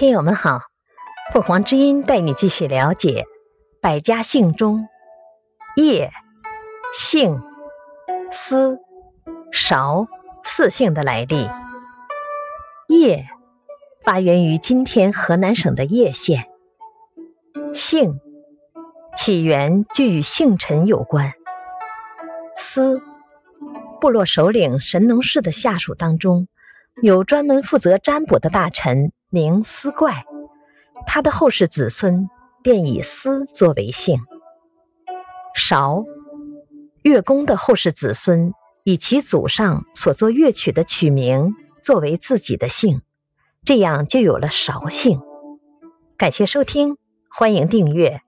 听友们好，凤凰之音带你继续了解百家姓中叶、姓、司、韶四姓的来历。叶发源于今天河南省的叶县，姓起源就与姓陈有关。司部落首领神农氏的下属当中，有专门负责占卜的大臣。名思怪，他的后世子孙便以思作为姓。韶，乐工的后世子孙以其祖上所作乐曲的曲名作为自己的姓，这样就有了韶姓。感谢收听，欢迎订阅。